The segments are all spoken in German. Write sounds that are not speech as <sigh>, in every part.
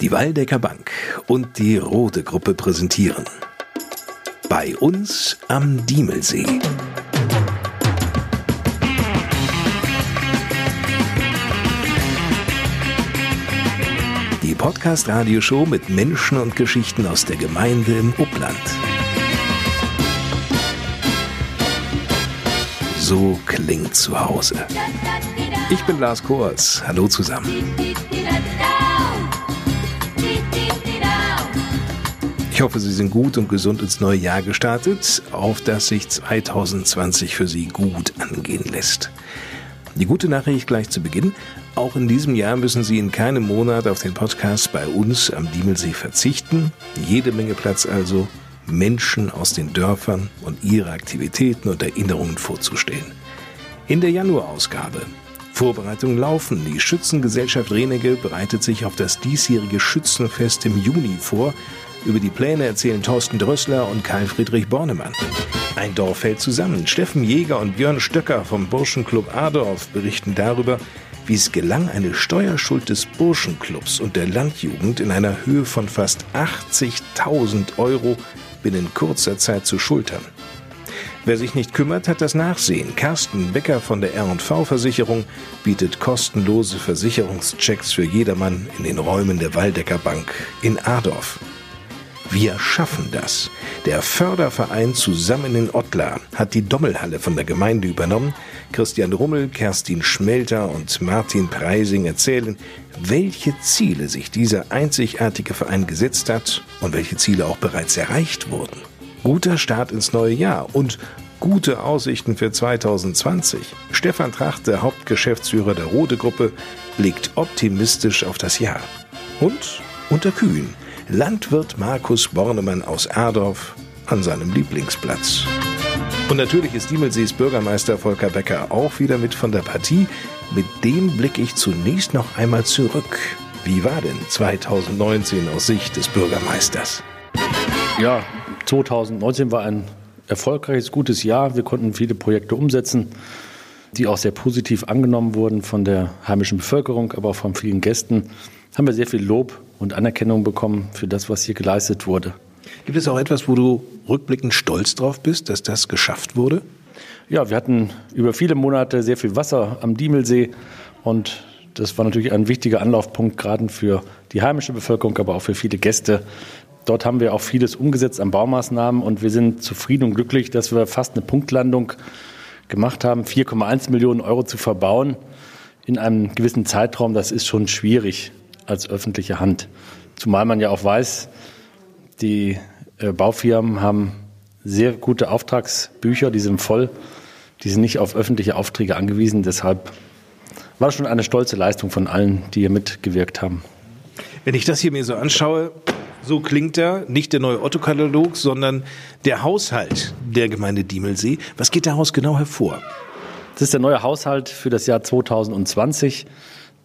Die Waldecker Bank und die Rode Gruppe präsentieren. Bei uns am Diemelsee. Die Podcast-Radioshow mit Menschen und Geschichten aus der Gemeinde im Upland. So klingt zu Hause. Ich bin Lars Kors. Hallo zusammen. Ich hoffe, Sie sind gut und gesund ins neue Jahr gestartet, auf das sich 2020 für Sie gut angehen lässt. Die gute Nachricht gleich zu Beginn. Auch in diesem Jahr müssen Sie in keinem Monat auf den Podcast bei uns am Diemelsee verzichten. Jede Menge Platz also, Menschen aus den Dörfern und ihre Aktivitäten und Erinnerungen vorzustellen. In der Januarausgabe Vorbereitungen laufen. Die Schützengesellschaft Renege bereitet sich auf das diesjährige Schützenfest im Juni vor über die Pläne erzählen Thorsten Drössler und Karl Friedrich Bornemann. Ein Dorf fällt zusammen. Steffen Jäger und Björn Stöcker vom Burschenclub Adorf berichten darüber, wie es gelang, eine Steuerschuld des Burschenclubs und der Landjugend in einer Höhe von fast 80.000 Euro binnen kurzer Zeit zu schultern. Wer sich nicht kümmert, hat das Nachsehen. Carsten Becker von der R&V-Versicherung bietet kostenlose Versicherungschecks für jedermann in den Räumen der Waldecker Bank in Adorf. Wir schaffen das. Der Förderverein Zusammen in Ottlar hat die Dommelhalle von der Gemeinde übernommen. Christian Rummel, Kerstin Schmelter und Martin Preising erzählen, welche Ziele sich dieser einzigartige Verein gesetzt hat und welche Ziele auch bereits erreicht wurden. Guter Start ins neue Jahr und gute Aussichten für 2020. Stefan Tracht, der Hauptgeschäftsführer der Rode Gruppe, blickt optimistisch auf das Jahr. Und unter Kühen Landwirt Markus Bornemann aus Erdorf an seinem Lieblingsplatz. Und natürlich ist Diemelsees Bürgermeister Volker Becker auch wieder mit von der Partie. Mit dem blicke ich zunächst noch einmal zurück. Wie war denn 2019 aus Sicht des Bürgermeisters? Ja, 2019 war ein erfolgreiches, gutes Jahr. Wir konnten viele Projekte umsetzen, die auch sehr positiv angenommen wurden von der heimischen Bevölkerung, aber auch von vielen Gästen. Haben wir sehr viel Lob und Anerkennung bekommen für das, was hier geleistet wurde. Gibt es auch etwas, wo du rückblickend stolz drauf bist, dass das geschafft wurde? Ja, wir hatten über viele Monate sehr viel Wasser am Diemelsee und das war natürlich ein wichtiger Anlaufpunkt, gerade für die heimische Bevölkerung, aber auch für viele Gäste. Dort haben wir auch vieles umgesetzt an Baumaßnahmen und wir sind zufrieden und glücklich, dass wir fast eine Punktlandung gemacht haben, 4,1 Millionen Euro zu verbauen in einem gewissen Zeitraum. Das ist schon schwierig als öffentliche Hand. Zumal man ja auch weiß, die äh, Baufirmen haben sehr gute Auftragsbücher, die sind voll, die sind nicht auf öffentliche Aufträge angewiesen. Deshalb war schon eine stolze Leistung von allen, die hier mitgewirkt haben. Wenn ich das hier mir so anschaue, so klingt er, nicht der neue Otto-Katalog, sondern der Haushalt der Gemeinde Diemelsee. Was geht daraus genau hervor? Das ist der neue Haushalt für das Jahr 2020.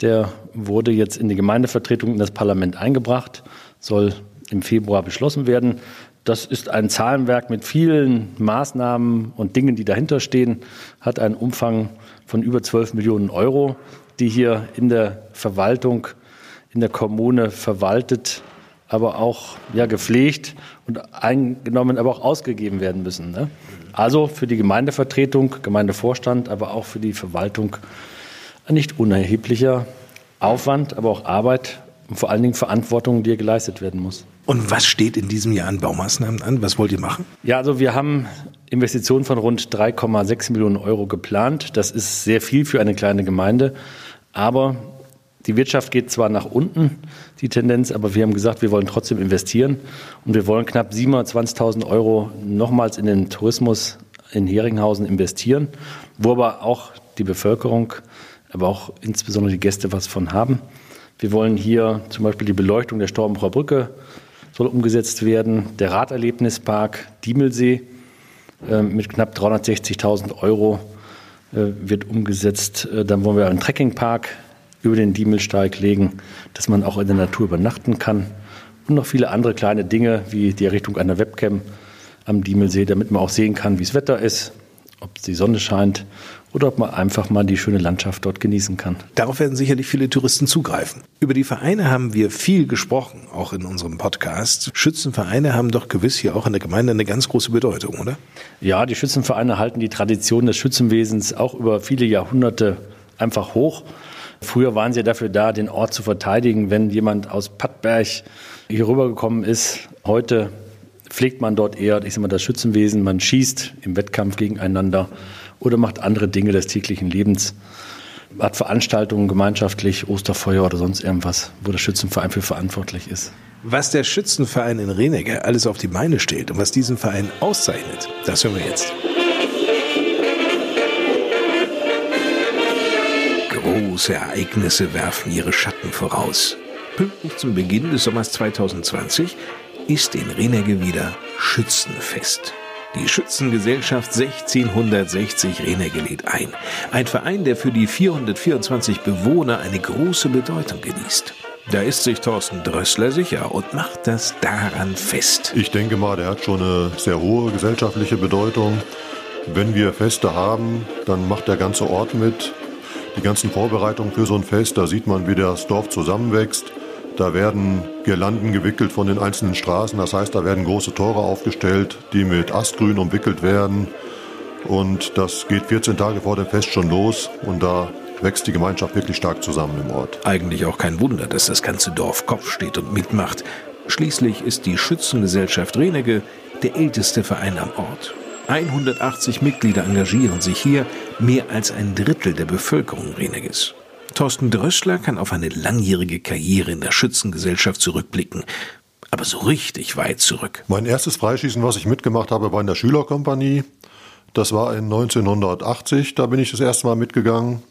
Der wurde jetzt in die Gemeindevertretung in das Parlament eingebracht, soll im Februar beschlossen werden. Das ist ein Zahlenwerk mit vielen Maßnahmen und Dingen, die dahinter stehen, hat einen Umfang von über 12 Millionen Euro, die hier in der Verwaltung, in der Kommune verwaltet, aber auch ja, gepflegt und eingenommen, aber auch ausgegeben werden müssen. Ne? Also für die Gemeindevertretung, Gemeindevorstand, aber auch für die Verwaltung ein nicht unerheblicher Aufwand, aber auch Arbeit und vor allen Dingen Verantwortung, die hier geleistet werden muss. Und was steht in diesem Jahr an Baumaßnahmen an? Was wollt ihr machen? Ja, also wir haben Investitionen von rund 3,6 Millionen Euro geplant. Das ist sehr viel für eine kleine Gemeinde. Aber die Wirtschaft geht zwar nach unten, die Tendenz, aber wir haben gesagt, wir wollen trotzdem investieren. Und wir wollen knapp 720.000 Euro nochmals in den Tourismus in Heringhausen investieren, wo aber auch die Bevölkerung aber auch insbesondere die Gäste was von haben. Wir wollen hier zum Beispiel die Beleuchtung der Storbenbroer Brücke soll umgesetzt werden, der Raderlebnispark Diemelsee äh, mit knapp 360.000 Euro äh, wird umgesetzt. Äh, dann wollen wir einen Trekkingpark über den Diemelsteig legen, dass man auch in der Natur übernachten kann. Und noch viele andere kleine Dinge wie die Errichtung einer Webcam am Diemelsee, damit man auch sehen kann, wie das Wetter ist ob die Sonne scheint oder ob man einfach mal die schöne Landschaft dort genießen kann. Darauf werden sicherlich viele Touristen zugreifen. Über die Vereine haben wir viel gesprochen, auch in unserem Podcast. Schützenvereine haben doch gewiss hier auch in der Gemeinde eine ganz große Bedeutung, oder? Ja, die Schützenvereine halten die Tradition des Schützenwesens auch über viele Jahrhunderte einfach hoch. Früher waren sie dafür da, den Ort zu verteidigen, wenn jemand aus Pattberg hier rübergekommen ist. Heute pflegt man dort eher, ich sag mal, das Schützenwesen. Man schießt im Wettkampf gegeneinander oder macht andere Dinge des täglichen Lebens. Hat Veranstaltungen gemeinschaftlich, Osterfeuer oder sonst irgendwas, wo der Schützenverein für verantwortlich ist. Was der Schützenverein in Renegge alles auf die Beine stellt und was diesen Verein auszeichnet, das hören wir jetzt. Große Ereignisse werfen ihre Schatten voraus. Pünktlich zum Beginn des Sommers 2020 ist in Renegge wieder Schützenfest. Die Schützengesellschaft 1660 Renegge lädt ein. Ein Verein, der für die 424 Bewohner eine große Bedeutung genießt. Da ist sich Thorsten Drössler sicher und macht das daran fest. Ich denke mal, der hat schon eine sehr hohe gesellschaftliche Bedeutung. Wenn wir Feste haben, dann macht der ganze Ort mit. Die ganzen Vorbereitungen für so ein Fest, da sieht man, wie das Dorf zusammenwächst. Da werden Girlanden gewickelt von den einzelnen Straßen. Das heißt, da werden große Tore aufgestellt, die mit Astgrün umwickelt werden. Und das geht 14 Tage vor dem Fest schon los. Und da wächst die Gemeinschaft wirklich stark zusammen im Ort. Eigentlich auch kein Wunder, dass das ganze Dorf Kopf steht und mitmacht. Schließlich ist die Schützengesellschaft Renege der älteste Verein am Ort. 180 Mitglieder engagieren sich hier, mehr als ein Drittel der Bevölkerung Reneges. Thorsten Drössler kann auf eine langjährige Karriere in der Schützengesellschaft zurückblicken. Aber so richtig weit zurück. Mein erstes Freischießen, was ich mitgemacht habe, war in der Schülerkompanie. Das war in 1980. Da bin ich das erste Mal mitgegangen.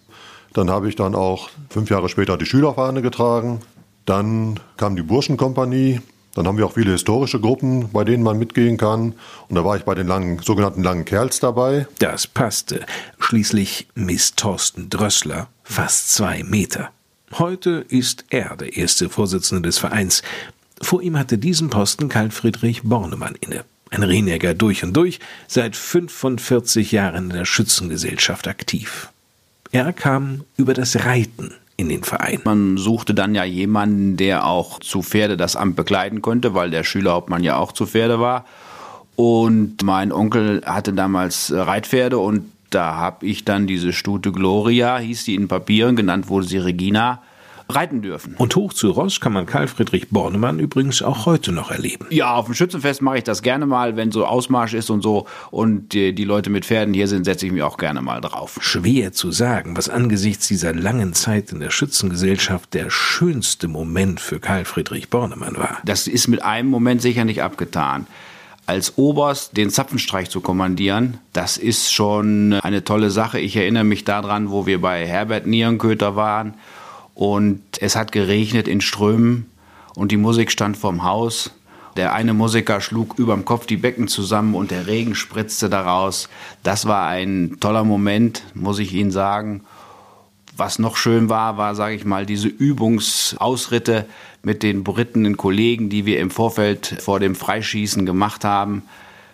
Dann habe ich dann auch fünf Jahre später die Schülerfahne getragen. Dann kam die Burschenkompanie. Dann haben wir auch viele historische Gruppen, bei denen man mitgehen kann. Und da war ich bei den langen, sogenannten langen Kerls dabei. Das passte. Schließlich misst Thorsten Drössler fast zwei Meter. Heute ist er der erste Vorsitzende des Vereins. Vor ihm hatte diesen Posten Karl Friedrich Bornemann inne. Ein Renegger durch und durch, seit 45 Jahren in der Schützengesellschaft aktiv. Er kam über das Reiten in den Verein. Man suchte dann ja jemanden, der auch zu Pferde das Amt bekleiden konnte, weil der Schülerhauptmann ja auch zu Pferde war. Und mein Onkel hatte damals Reitpferde und da habe ich dann diese Stute Gloria, hieß die in Papieren, genannt wurde sie Regina, reiten dürfen. Und hoch zu Ross kann man Karl Friedrich Bornemann übrigens auch heute noch erleben. Ja, auf dem Schützenfest mache ich das gerne mal, wenn so Ausmarsch ist und so und die, die Leute mit Pferden hier sind, setze ich mich auch gerne mal drauf. Schwer zu sagen, was angesichts dieser langen Zeit in der Schützengesellschaft der schönste Moment für Karl Friedrich Bornemann war. Das ist mit einem Moment sicher nicht abgetan als Oberst den Zapfenstreich zu kommandieren, das ist schon eine tolle Sache. Ich erinnere mich daran, wo wir bei Herbert Nierenköter waren und es hat geregnet in Strömen und die Musik stand vorm Haus. Der eine Musiker schlug überm Kopf die Becken zusammen und der Regen spritzte daraus. Das war ein toller Moment, muss ich Ihnen sagen. Was noch schön war, war, sage ich mal, diese Übungsausritte mit den berittenen Kollegen, die wir im Vorfeld vor dem Freischießen gemacht haben.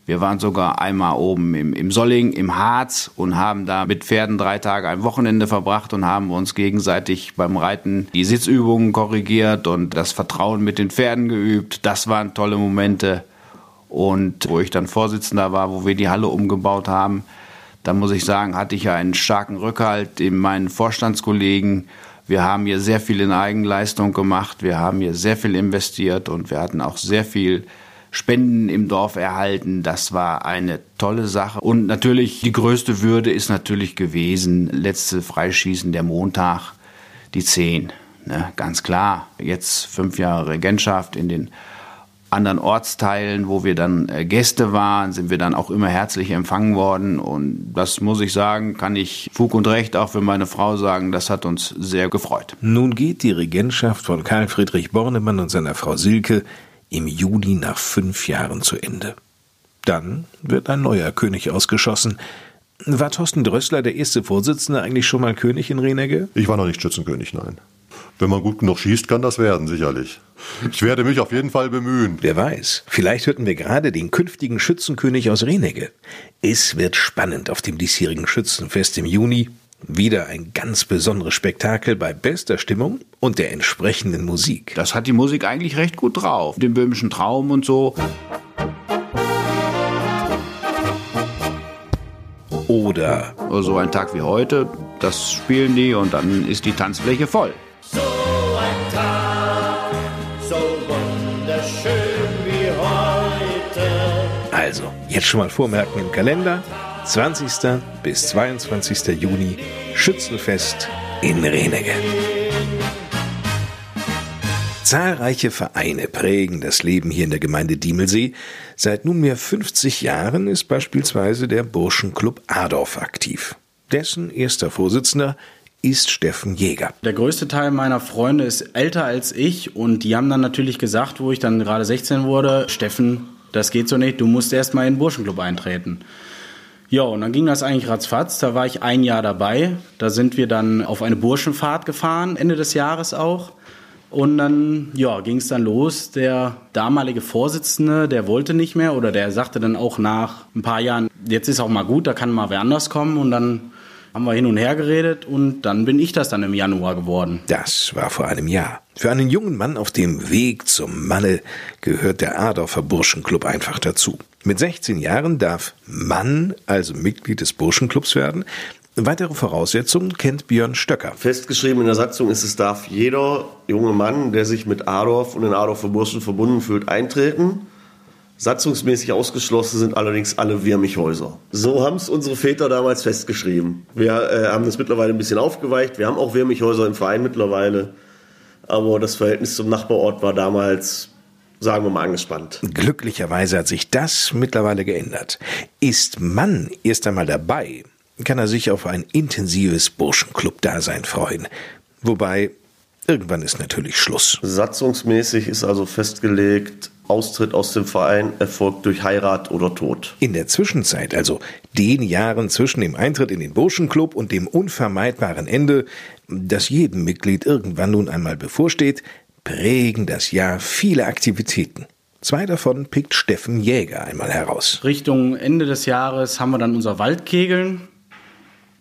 Wir waren sogar einmal oben im, im Solling, im Harz und haben da mit Pferden drei Tage ein Wochenende verbracht und haben uns gegenseitig beim Reiten die Sitzübungen korrigiert und das Vertrauen mit den Pferden geübt. Das waren tolle Momente. Und wo ich dann Vorsitzender war, wo wir die Halle umgebaut haben, da muss ich sagen, hatte ich ja einen starken Rückhalt in meinen Vorstandskollegen. Wir haben hier sehr viel in Eigenleistung gemacht, wir haben hier sehr viel investiert und wir hatten auch sehr viel Spenden im Dorf erhalten. Das war eine tolle Sache. Und natürlich die größte Würde ist natürlich gewesen, letzte Freischießen der Montag, die 10. Ne, ganz klar. Jetzt fünf Jahre Regentschaft in den anderen Ortsteilen, wo wir dann äh, Gäste waren, sind wir dann auch immer herzlich empfangen worden. Und das muss ich sagen, kann ich Fug und Recht auch für meine Frau sagen, das hat uns sehr gefreut. Nun geht die Regentschaft von Karl Friedrich Bornemann und seiner Frau Silke im Juni nach fünf Jahren zu Ende. Dann wird ein neuer König ausgeschossen. War Thorsten Drössler, der erste Vorsitzende, eigentlich schon mal König in Renegge? Ich war noch nicht Schützenkönig, nein. Wenn man gut genug schießt, kann das werden, sicherlich. Ich werde mich auf jeden Fall bemühen. Wer weiß, vielleicht hörten wir gerade den künftigen Schützenkönig aus Renegge. Es wird spannend auf dem diesjährigen Schützenfest im Juni. Wieder ein ganz besonderes Spektakel bei bester Stimmung und der entsprechenden Musik. Das hat die Musik eigentlich recht gut drauf. Den böhmischen Traum und so. Oder So also ein Tag wie heute, das spielen die und dann ist die Tanzfläche voll. So ein Tag, so wunderschön wie heute. also, jetzt schon mal vormerken im Kalender. 20. bis 22. Juni Schützenfest in Renegge. Zahlreiche Vereine prägen das Leben hier in der Gemeinde Diemelsee. Seit nunmehr 50 Jahren ist beispielsweise der Burschenclub Adorf aktiv. Dessen erster Vorsitzender ist Steffen Jäger. Der größte Teil meiner Freunde ist älter als ich und die haben dann natürlich gesagt, wo ich dann gerade 16 wurde, Steffen, das geht so nicht, du musst erst mal in den Burschenclub eintreten. Ja, und dann ging das eigentlich ratzfatz. Da war ich ein Jahr dabei. Da sind wir dann auf eine Burschenfahrt gefahren, Ende des Jahres auch. Und dann, ja, ging es dann los. Der damalige Vorsitzende, der wollte nicht mehr oder der sagte dann auch nach ein paar Jahren, jetzt ist auch mal gut, da kann mal wer anders kommen. Und dann haben wir hin und her geredet und dann bin ich das dann im Januar geworden. Das war vor einem Jahr. Für einen jungen Mann auf dem Weg zum Manne gehört der Adorfer Burschenclub einfach dazu. Mit 16 Jahren darf Mann also Mitglied des Burschenclubs werden. Weitere Voraussetzungen kennt Björn Stöcker. Festgeschrieben in der Satzung ist, es darf jeder junge Mann, der sich mit Adorf und den Adorfer Burschen verbunden fühlt, eintreten. Satzungsmäßig ausgeschlossen sind allerdings alle Wirmichhäuser. So haben es unsere Väter damals festgeschrieben. Wir äh, haben das mittlerweile ein bisschen aufgeweicht. Wir haben auch Wirmichhäuser im Verein mittlerweile. Aber das Verhältnis zum Nachbarort war damals, sagen wir mal, angespannt. Glücklicherweise hat sich das mittlerweile geändert. Ist Mann erst einmal dabei, kann er sich auf ein intensives Burschenclub-Dasein freuen. Wobei, irgendwann ist natürlich Schluss. Satzungsmäßig ist also festgelegt, Austritt aus dem Verein erfolgt durch Heirat oder Tod. In der Zwischenzeit, also den Jahren zwischen dem Eintritt in den Burschenclub und dem unvermeidbaren Ende, das jedem Mitglied irgendwann nun einmal bevorsteht, prägen das Jahr viele Aktivitäten. Zwei davon pickt Steffen Jäger einmal heraus. Richtung Ende des Jahres haben wir dann unser Waldkegeln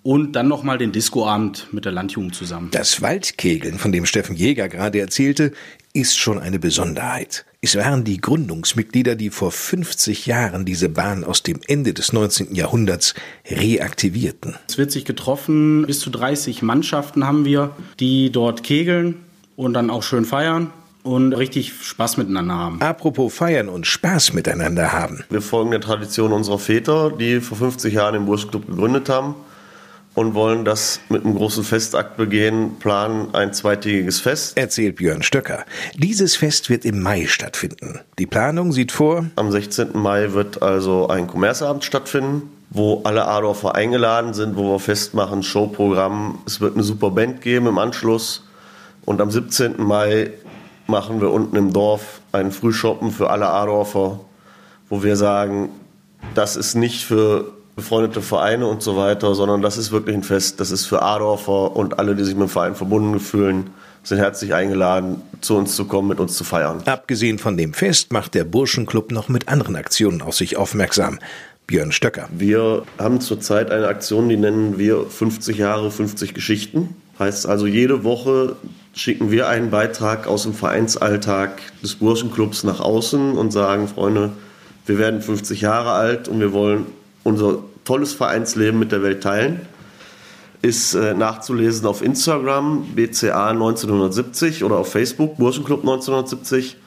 und dann nochmal den Discoabend mit der Landjugend zusammen. Das Waldkegeln, von dem Steffen Jäger gerade erzählte, ist schon eine Besonderheit. Es waren die Gründungsmitglieder, die vor 50 Jahren diese Bahn aus dem Ende des 19. Jahrhunderts reaktivierten. Es wird sich getroffen, bis zu 30 Mannschaften haben wir, die dort kegeln und dann auch schön feiern und richtig Spaß miteinander haben. Apropos feiern und Spaß miteinander haben. Wir folgen der Tradition unserer Väter, die vor 50 Jahren den Burschclub gegründet haben und wollen das mit einem großen Festakt begehen, planen ein zweitägiges Fest. Erzählt Björn Stöcker. Dieses Fest wird im Mai stattfinden. Die Planung sieht vor, Am 16. Mai wird also ein Kommerzabend stattfinden, wo alle Adorfer eingeladen sind, wo wir festmachen, Showprogramm. Es wird eine super Band geben im Anschluss. Und am 17. Mai machen wir unten im Dorf einen Frühschoppen für alle Adorfer, wo wir sagen, das ist nicht für befreundete Vereine und so weiter, sondern das ist wirklich ein Fest. Das ist für Adorfer und alle, die sich mit dem Verein verbunden fühlen, sind herzlich eingeladen, zu uns zu kommen, mit uns zu feiern. abgesehen von dem Fest macht der Burschenclub noch mit anderen Aktionen auf sich aufmerksam. Björn Stöcker. Wir haben zurzeit eine Aktion, die nennen wir 50 Jahre, 50 Geschichten. Heißt also, jede Woche schicken wir einen Beitrag aus dem Vereinsalltag des Burschenclubs nach außen und sagen, Freunde, wir werden 50 Jahre alt und wir wollen unser tolles Vereinsleben mit der Welt teilen. Ist äh, nachzulesen auf Instagram, BCA 1970 oder auf Facebook, Burschenclub 1970.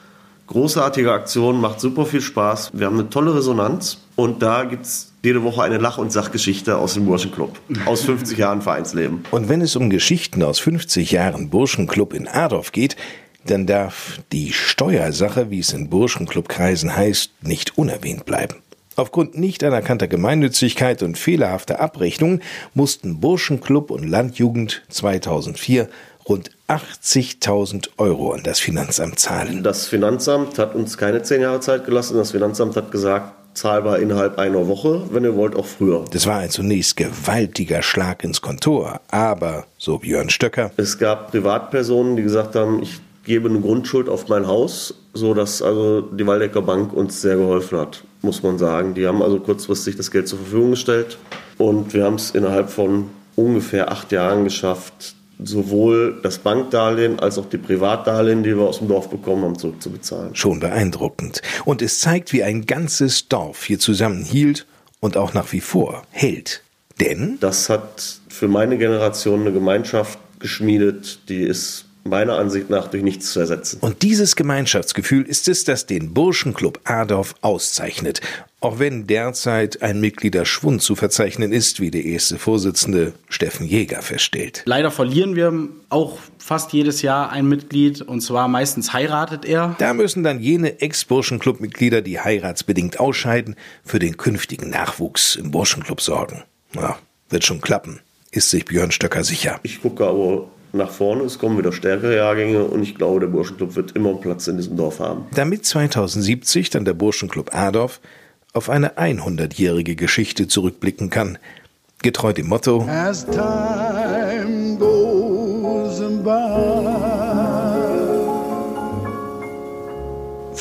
Großartige Aktion, macht super viel Spaß. Wir haben eine tolle Resonanz und da gibt es jede Woche eine Lach- und Sachgeschichte aus dem Burschenclub. Aus 50 Jahren Vereinsleben. Und wenn es um Geschichten aus 50 Jahren Burschenclub in Adorf geht, dann darf die Steuersache, wie es in Burschenclubkreisen heißt, nicht unerwähnt bleiben. Aufgrund nicht anerkannter Gemeinnützigkeit und fehlerhafter Abrechnungen mussten Burschenclub und Landjugend 2004 rund 80.000 Euro an das Finanzamt zahlen. Das Finanzamt hat uns keine zehn Jahre Zeit gelassen. Das Finanzamt hat gesagt, zahlbar innerhalb einer Woche, wenn ihr wollt auch früher. Das war ein zunächst gewaltiger Schlag ins Kontor, aber, so Björn Stöcker, Es gab Privatpersonen, die gesagt haben, ich gebe eine Grundschuld auf mein Haus, so dass also die Waldecker Bank uns sehr geholfen hat, muss man sagen. Die haben also kurzfristig das Geld zur Verfügung gestellt und wir haben es innerhalb von ungefähr acht Jahren geschafft, sowohl das Bankdarlehen als auch die Privatdarlehen, die wir aus dem Dorf bekommen haben, zurückzubezahlen. schon beeindruckend. Und es zeigt, wie ein ganzes Dorf hier zusammenhielt und auch nach wie vor hält. Denn Das hat für meine Generation eine Gemeinschaft geschmiedet, die ist meiner Ansicht nach durch nichts zu ersetzen. Und dieses Gemeinschaftsgefühl ist es, das den Burschenclub Adorf auszeichnet. Auch wenn derzeit ein Mitgliederschwund zu verzeichnen ist, wie der erste Vorsitzende Steffen Jäger feststellt. Leider verlieren wir auch fast jedes Jahr ein Mitglied und zwar meistens heiratet er. Da müssen dann jene Ex-Burschenclub-Mitglieder, die heiratsbedingt ausscheiden, für den künftigen Nachwuchs im Burschenclub sorgen. Na, wird schon klappen, ist sich Björn Stöcker sicher. Ich gucke aber nach vorne, es kommen wieder stärkere Jahrgänge und ich glaube, der Burschenclub wird immer einen Platz in diesem Dorf haben. Damit 2070 dann der Burschenclub Adorf auf eine 100-jährige Geschichte zurückblicken kann. Getreu dem Motto, as time goes by.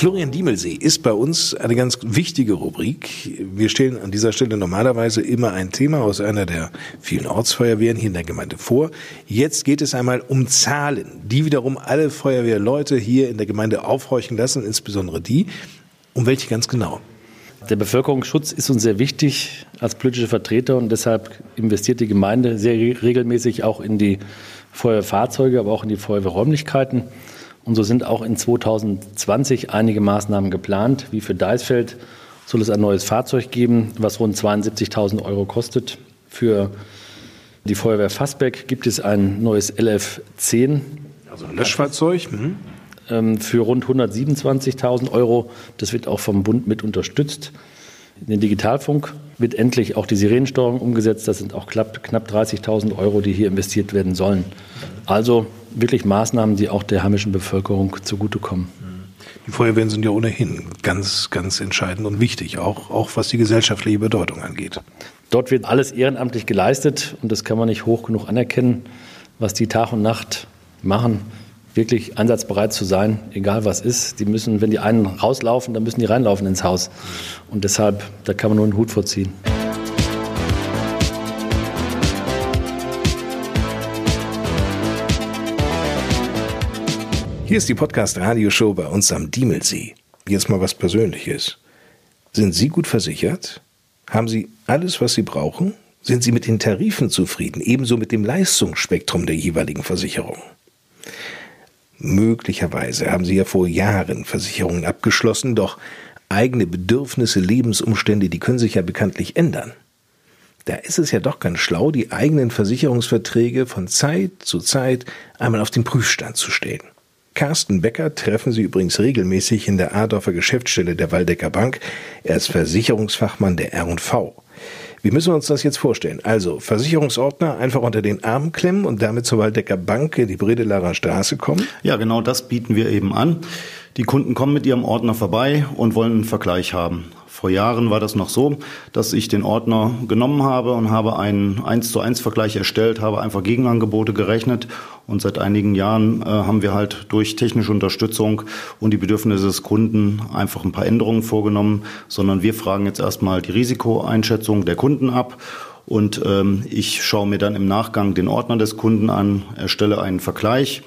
Florian Diemelsee ist bei uns eine ganz wichtige Rubrik. Wir stellen an dieser Stelle normalerweise immer ein Thema aus einer der vielen Ortsfeuerwehren hier in der Gemeinde vor. Jetzt geht es einmal um Zahlen, die wiederum alle Feuerwehrleute hier in der Gemeinde aufhorchen lassen, insbesondere die. Um welche ganz genau? Der Bevölkerungsschutz ist uns sehr wichtig als politische Vertreter und deshalb investiert die Gemeinde sehr re- regelmäßig auch in die Feuerwehrfahrzeuge, aber auch in die Feuerwehrräumlichkeiten. Und so sind auch in 2020 einige Maßnahmen geplant, wie für Deisfeld soll es ein neues Fahrzeug geben, was rund 72.000 Euro kostet. Für die Feuerwehr Fassbeck gibt es ein neues LF10 Also ein Löschfahrzeug. Mhm. ähm, für rund 127.000 Euro. Das wird auch vom Bund mit unterstützt. In den Digitalfunk wird endlich auch die Sirenensteuerung umgesetzt. Das sind auch knapp, knapp 30.000 Euro, die hier investiert werden sollen. Also wirklich Maßnahmen, die auch der heimischen Bevölkerung zugutekommen. Die Feuerwehren sind ja ohnehin ganz, ganz entscheidend und wichtig, auch, auch was die gesellschaftliche Bedeutung angeht. Dort wird alles ehrenamtlich geleistet und das kann man nicht hoch genug anerkennen, was die Tag und Nacht machen, wirklich einsatzbereit zu sein, egal was ist. Die müssen, wenn die einen rauslaufen, dann müssen die reinlaufen ins Haus. Und deshalb, da kann man nur einen Hut vorziehen. Hier ist die Podcast-Radioshow bei uns am Diemelsee. Jetzt mal was Persönliches. Sind Sie gut versichert? Haben Sie alles, was Sie brauchen? Sind Sie mit den Tarifen zufrieden, ebenso mit dem Leistungsspektrum der jeweiligen Versicherung? Möglicherweise haben Sie ja vor Jahren Versicherungen abgeschlossen, doch eigene Bedürfnisse, Lebensumstände, die können sich ja bekanntlich ändern. Da ist es ja doch ganz schlau, die eigenen Versicherungsverträge von Zeit zu Zeit einmal auf den Prüfstand zu stellen. Carsten Becker treffen Sie übrigens regelmäßig in der Adorfer Geschäftsstelle der Waldecker Bank. Er ist Versicherungsfachmann der R&V. Wie müssen wir uns das jetzt vorstellen? Also, Versicherungsordner einfach unter den Arm klemmen und damit zur Waldecker Bank in die Bredelarer Straße kommen? Ja, genau das bieten wir eben an. Die Kunden kommen mit ihrem Ordner vorbei und wollen einen Vergleich haben. Vor Jahren war das noch so, dass ich den Ordner genommen habe und habe einen 1 zu 1 Vergleich erstellt, habe einfach Gegenangebote gerechnet und seit einigen Jahren äh, haben wir halt durch technische Unterstützung und die Bedürfnisse des Kunden einfach ein paar Änderungen vorgenommen, sondern wir fragen jetzt erstmal die Risikoeinschätzung der Kunden ab und ähm, ich schaue mir dann im Nachgang den Ordner des Kunden an, erstelle einen Vergleich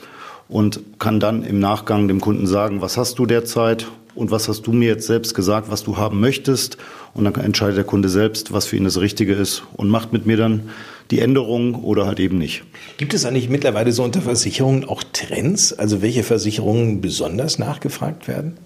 und kann dann im Nachgang dem Kunden sagen, was hast du derzeit und was hast du mir jetzt selbst gesagt, was du haben möchtest. Und dann entscheidet der Kunde selbst, was für ihn das Richtige ist und macht mit mir dann die Änderung oder halt eben nicht. Gibt es eigentlich mittlerweile so unter Versicherungen auch Trends? Also welche Versicherungen besonders nachgefragt werden?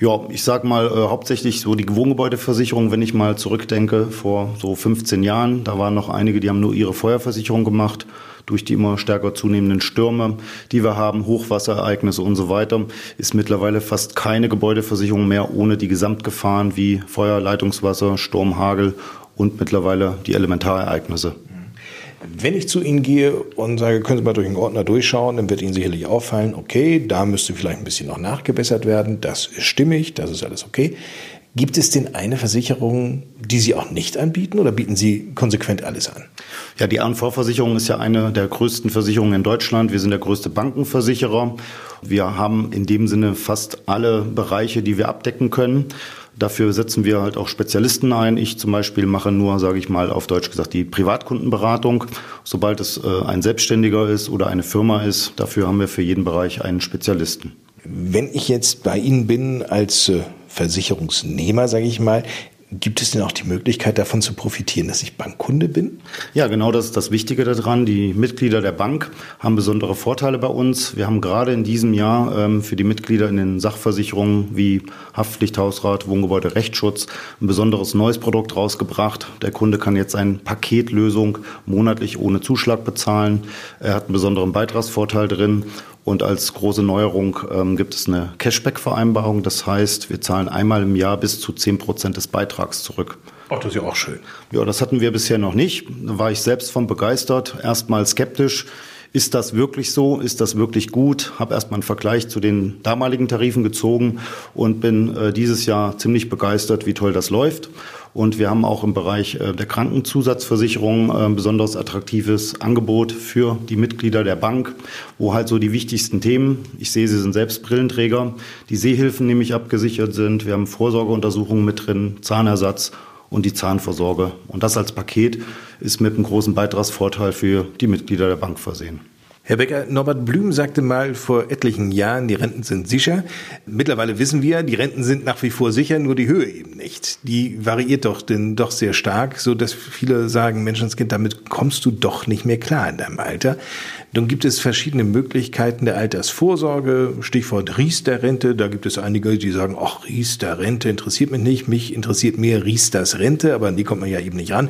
Ja, ich sag mal äh, hauptsächlich so die Wohngebäudeversicherung, wenn ich mal zurückdenke, vor so 15 Jahren, da waren noch einige, die haben nur ihre Feuerversicherung gemacht. Durch die immer stärker zunehmenden Stürme, die wir haben, Hochwasserereignisse und so weiter, ist mittlerweile fast keine Gebäudeversicherung mehr ohne die Gesamtgefahren wie Feuer, Leitungswasser, Sturm, Hagel und mittlerweile die Elementarereignisse. Wenn ich zu Ihnen gehe und sage, können Sie mal durch den Ordner durchschauen, dann wird Ihnen sicherlich auffallen, okay, da müsste vielleicht ein bisschen noch nachgebessert werden, das ist stimmig, das ist alles okay. Gibt es denn eine Versicherung, die Sie auch nicht anbieten oder bieten Sie konsequent alles an? Ja, die A&V-Versicherung ist ja eine der größten Versicherungen in Deutschland. Wir sind der größte Bankenversicherer. Wir haben in dem Sinne fast alle Bereiche, die wir abdecken können. Dafür setzen wir halt auch Spezialisten ein. Ich zum Beispiel mache nur, sage ich mal auf Deutsch gesagt, die Privatkundenberatung. Sobald es äh, ein Selbstständiger ist oder eine Firma ist, dafür haben wir für jeden Bereich einen Spezialisten. Wenn ich jetzt bei Ihnen bin als äh, Versicherungsnehmer, sage ich mal, Gibt es denn auch die Möglichkeit, davon zu profitieren, dass ich Bankkunde bin? Ja, genau das ist das Wichtige daran. Die Mitglieder der Bank haben besondere Vorteile bei uns. Wir haben gerade in diesem Jahr ähm, für die Mitglieder in den Sachversicherungen wie Haftpflicht, Hausrat, Wohngebäude, Rechtsschutz ein besonderes neues Produkt rausgebracht. Der Kunde kann jetzt eine Paketlösung monatlich ohne Zuschlag bezahlen. Er hat einen besonderen Beitragsvorteil drin und als große Neuerung ähm, gibt es eine Cashback-Vereinbarung. Das heißt, wir zahlen einmal im Jahr bis zu 10 Prozent des Beitrags zurück. Ach, das ist ja auch schön. Ja, das hatten wir bisher noch nicht. Da war ich selbst von begeistert. Erstmal skeptisch. Ist das wirklich so? Ist das wirklich gut? Habe erstmal einen Vergleich zu den damaligen Tarifen gezogen und bin äh, dieses Jahr ziemlich begeistert, wie toll das läuft. Und wir haben auch im Bereich äh, der Krankenzusatzversicherung ein äh, besonders attraktives Angebot für die Mitglieder der Bank, wo halt so die wichtigsten Themen, ich sehe, Sie sind selbst Brillenträger, die Sehhilfen nämlich abgesichert sind. Wir haben Vorsorgeuntersuchungen mit drin, Zahnersatz und die Zahnvorsorge. Und das als Paket ist mit einem großen Beitragsvorteil für die Mitglieder der Bank versehen. Herr Becker, Norbert Blüm sagte mal vor etlichen Jahren, die Renten sind sicher. Mittlerweile wissen wir, die Renten sind nach wie vor sicher, nur die Höhe eben nicht. Die variiert doch denn doch sehr stark, so dass viele sagen, Menschenskind, damit kommst du doch nicht mehr klar in deinem Alter. Nun gibt es verschiedene Möglichkeiten der Altersvorsorge, Stichwort Riester-Rente. Da gibt es einige, die sagen, ach, Riester-Rente interessiert mich nicht. Mich interessiert mehr Riesters Rente, aber an die kommt man ja eben nicht ran.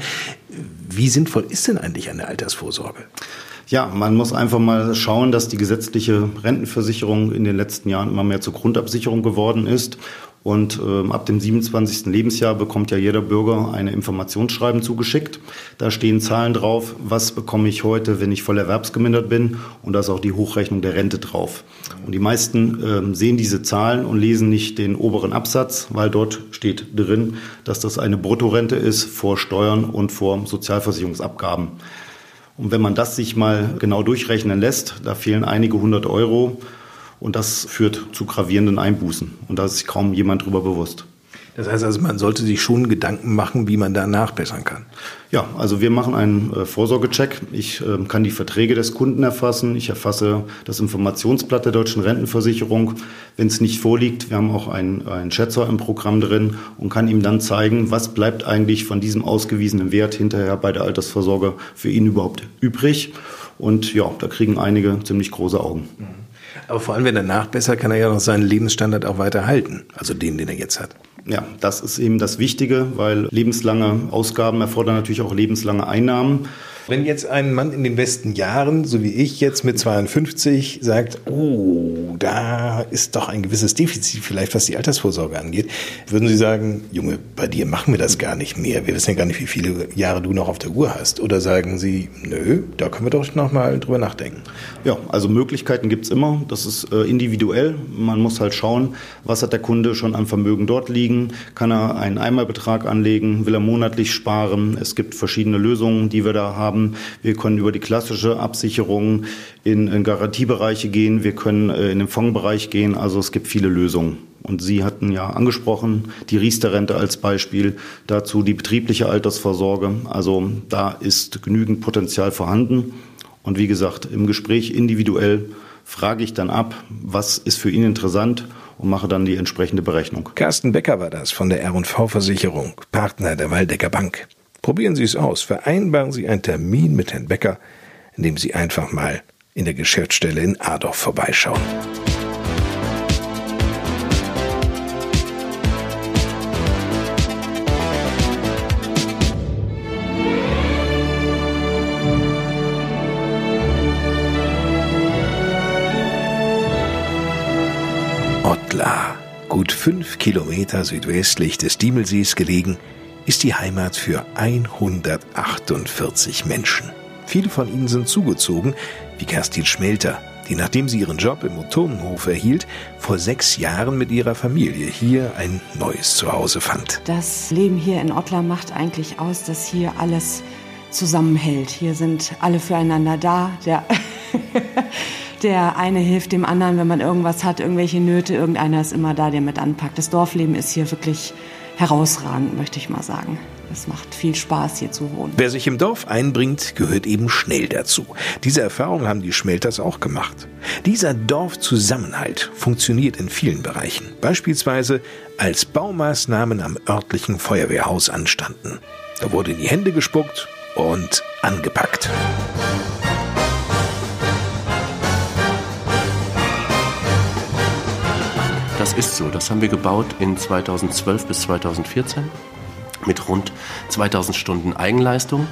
Wie sinnvoll ist denn eigentlich eine Altersvorsorge? Ja, man muss einfach mal schauen, dass die gesetzliche Rentenversicherung in den letzten Jahren immer mehr zur Grundabsicherung geworden ist. Und ähm, ab dem 27. Lebensjahr bekommt ja jeder Bürger eine Informationsschreiben zugeschickt. Da stehen Zahlen drauf, was bekomme ich heute, wenn ich voll erwerbsgemindert bin. Und da ist auch die Hochrechnung der Rente drauf. Und die meisten ähm, sehen diese Zahlen und lesen nicht den oberen Absatz, weil dort steht drin, dass das eine Bruttorente ist vor Steuern und vor Sozialversicherungsabgaben. Und wenn man das sich mal genau durchrechnen lässt, da fehlen einige hundert Euro und das führt zu gravierenden Einbußen. Und da ist kaum jemand drüber bewusst. Das heißt also, man sollte sich schon Gedanken machen, wie man da nachbessern kann. Ja, also wir machen einen äh, Vorsorgecheck. Ich äh, kann die Verträge des Kunden erfassen. Ich erfasse das Informationsblatt der deutschen Rentenversicherung. Wenn es nicht vorliegt, wir haben auch einen, einen Schätzer im Programm drin und kann ihm dann zeigen, was bleibt eigentlich von diesem ausgewiesenen Wert hinterher bei der Altersvorsorge für ihn überhaupt übrig. Und ja, da kriegen einige ziemlich große Augen. Aber vor allem, wenn er nachbessert, kann er ja noch seinen Lebensstandard auch weiter halten. Also den, den er jetzt hat. Ja, das ist eben das Wichtige, weil lebenslange Ausgaben erfordern natürlich auch lebenslange Einnahmen. Wenn jetzt ein Mann in den besten Jahren, so wie ich jetzt mit 52, sagt, oh, da ist doch ein gewisses Defizit vielleicht, was die Altersvorsorge angeht, würden Sie sagen, Junge, bei dir machen wir das gar nicht mehr. Wir wissen ja gar nicht, wie viele Jahre du noch auf der Uhr hast. Oder sagen Sie, nö, da können wir doch noch mal drüber nachdenken. Ja, also Möglichkeiten gibt's immer. Das ist äh, individuell. Man muss halt schauen, was hat der Kunde schon an Vermögen dort liegen. Kann er einen Einmalbetrag anlegen? Will er monatlich sparen? Es gibt verschiedene Lösungen, die wir da haben haben. Wir können über die klassische Absicherung in, in Garantiebereiche gehen. Wir können äh, in den Fondsbereich gehen. Also es gibt viele Lösungen. Und Sie hatten ja angesprochen, die Riester-Rente als Beispiel, dazu die betriebliche Altersvorsorge. Also da ist genügend Potenzial vorhanden. Und wie gesagt, im Gespräch individuell frage ich dann ab, was ist für ihn interessant und mache dann die entsprechende Berechnung. Carsten Becker war das von der R&V-Versicherung, Partner der Waldecker Bank. Probieren Sie es aus. Vereinbaren Sie einen Termin mit Herrn Becker, indem Sie einfach mal in der Geschäftsstelle in Adorf vorbeischauen. Ottlar, gut fünf Kilometer südwestlich des Diemelsees gelegen, ist die Heimat für 148 Menschen. Viele von ihnen sind zugezogen, wie Kerstin Schmelter, die nachdem sie ihren Job im Motorenhof erhielt, vor sechs Jahren mit ihrer Familie hier ein neues Zuhause fand. Das Leben hier in Ottlar macht eigentlich aus, dass hier alles zusammenhält. Hier sind alle füreinander da. Der, <laughs> der eine hilft dem anderen, wenn man irgendwas hat, irgendwelche Nöte. Irgendeiner ist immer da, der mit anpackt. Das Dorfleben ist hier wirklich herausragend, möchte ich mal sagen. Es macht viel Spaß, hier zu wohnen. Wer sich im Dorf einbringt, gehört eben schnell dazu. Diese Erfahrung haben die Schmelters auch gemacht. Dieser Dorfzusammenhalt funktioniert in vielen Bereichen. Beispielsweise als Baumaßnahmen am örtlichen Feuerwehrhaus anstanden. Da wurde in die Hände gespuckt und angepackt. Ist so. Das haben wir gebaut in 2012 bis 2014 mit rund 2000 Stunden Eigenleistung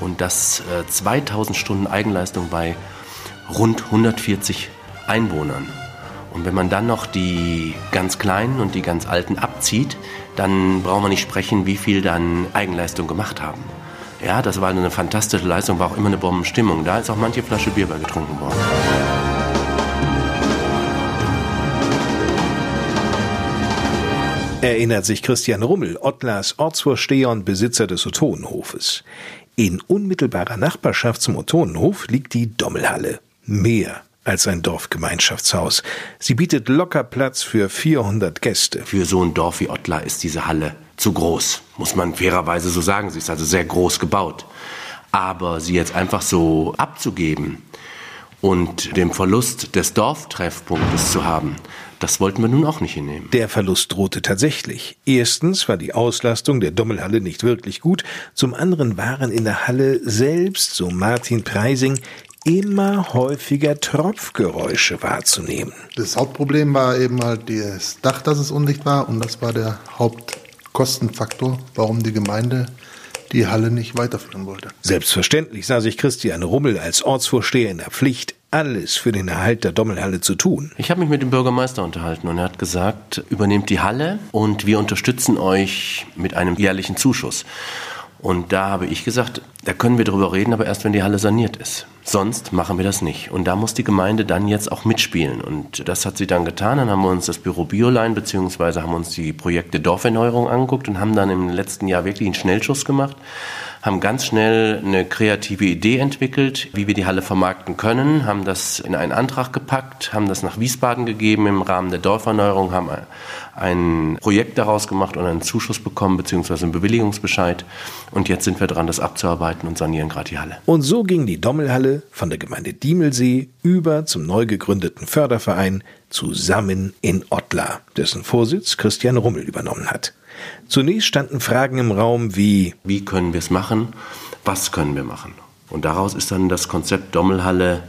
und das äh, 2000 Stunden Eigenleistung bei rund 140 Einwohnern. Und wenn man dann noch die ganz Kleinen und die ganz Alten abzieht, dann braucht man nicht sprechen, wie viel dann Eigenleistung gemacht haben. Ja, das war eine fantastische Leistung, war auch immer eine Bombenstimmung. Da ist auch manche Flasche Bier bei getrunken worden. Erinnert sich Christian Rummel, Ottlers Ortsvorsteher und Besitzer des Otonenhofes. In unmittelbarer Nachbarschaft zum Otonenhof liegt die Dommelhalle. Mehr als ein Dorfgemeinschaftshaus. Sie bietet locker Platz für 400 Gäste. Für so ein Dorf wie Ottlar ist diese Halle zu groß, muss man fairerweise so sagen. Sie ist also sehr groß gebaut. Aber sie jetzt einfach so abzugeben und den Verlust des Dorftreffpunktes zu haben, das wollten wir nun auch nicht hinnehmen. Der Verlust drohte tatsächlich. Erstens war die Auslastung der Dommelhalle nicht wirklich gut. Zum anderen waren in der Halle selbst, so Martin Preising, immer häufiger Tropfgeräusche wahrzunehmen. Das Hauptproblem war eben halt das Dach, dass es undicht war und das war der Hauptkostenfaktor, warum die Gemeinde die Halle nicht weiterführen wollte. Selbstverständlich sah sich Christian Rummel als Ortsvorsteher in der Pflicht, alles für den Erhalt der Dommelhalle zu tun. Ich habe mich mit dem Bürgermeister unterhalten und er hat gesagt, übernehmt die Halle und wir unterstützen euch mit einem jährlichen Zuschuss. Und da habe ich gesagt, da können wir drüber reden, aber erst wenn die Halle saniert ist. Sonst machen wir das nicht. Und da muss die Gemeinde dann jetzt auch mitspielen. Und das hat sie dann getan. Dann haben wir uns das Büro Bioline beziehungsweise haben uns die Projekte Dorferneuerung angeguckt und haben dann im letzten Jahr wirklich einen Schnellschuss gemacht haben ganz schnell eine kreative Idee entwickelt, wie wir die Halle vermarkten können, haben das in einen Antrag gepackt, haben das nach Wiesbaden gegeben im Rahmen der Dorferneuerung, haben ein Projekt daraus gemacht und einen Zuschuss bekommen, beziehungsweise einen Bewilligungsbescheid. Und jetzt sind wir dran, das abzuarbeiten und sanieren gerade die Halle. Und so ging die Dommelhalle von der Gemeinde Diemelsee über zum neu gegründeten Förderverein Zusammen in Ottlar, dessen Vorsitz Christian Rummel übernommen hat. Zunächst standen Fragen im Raum wie Wie können wir es machen? Was können wir machen? Und daraus ist dann das Konzept Dommelhalle,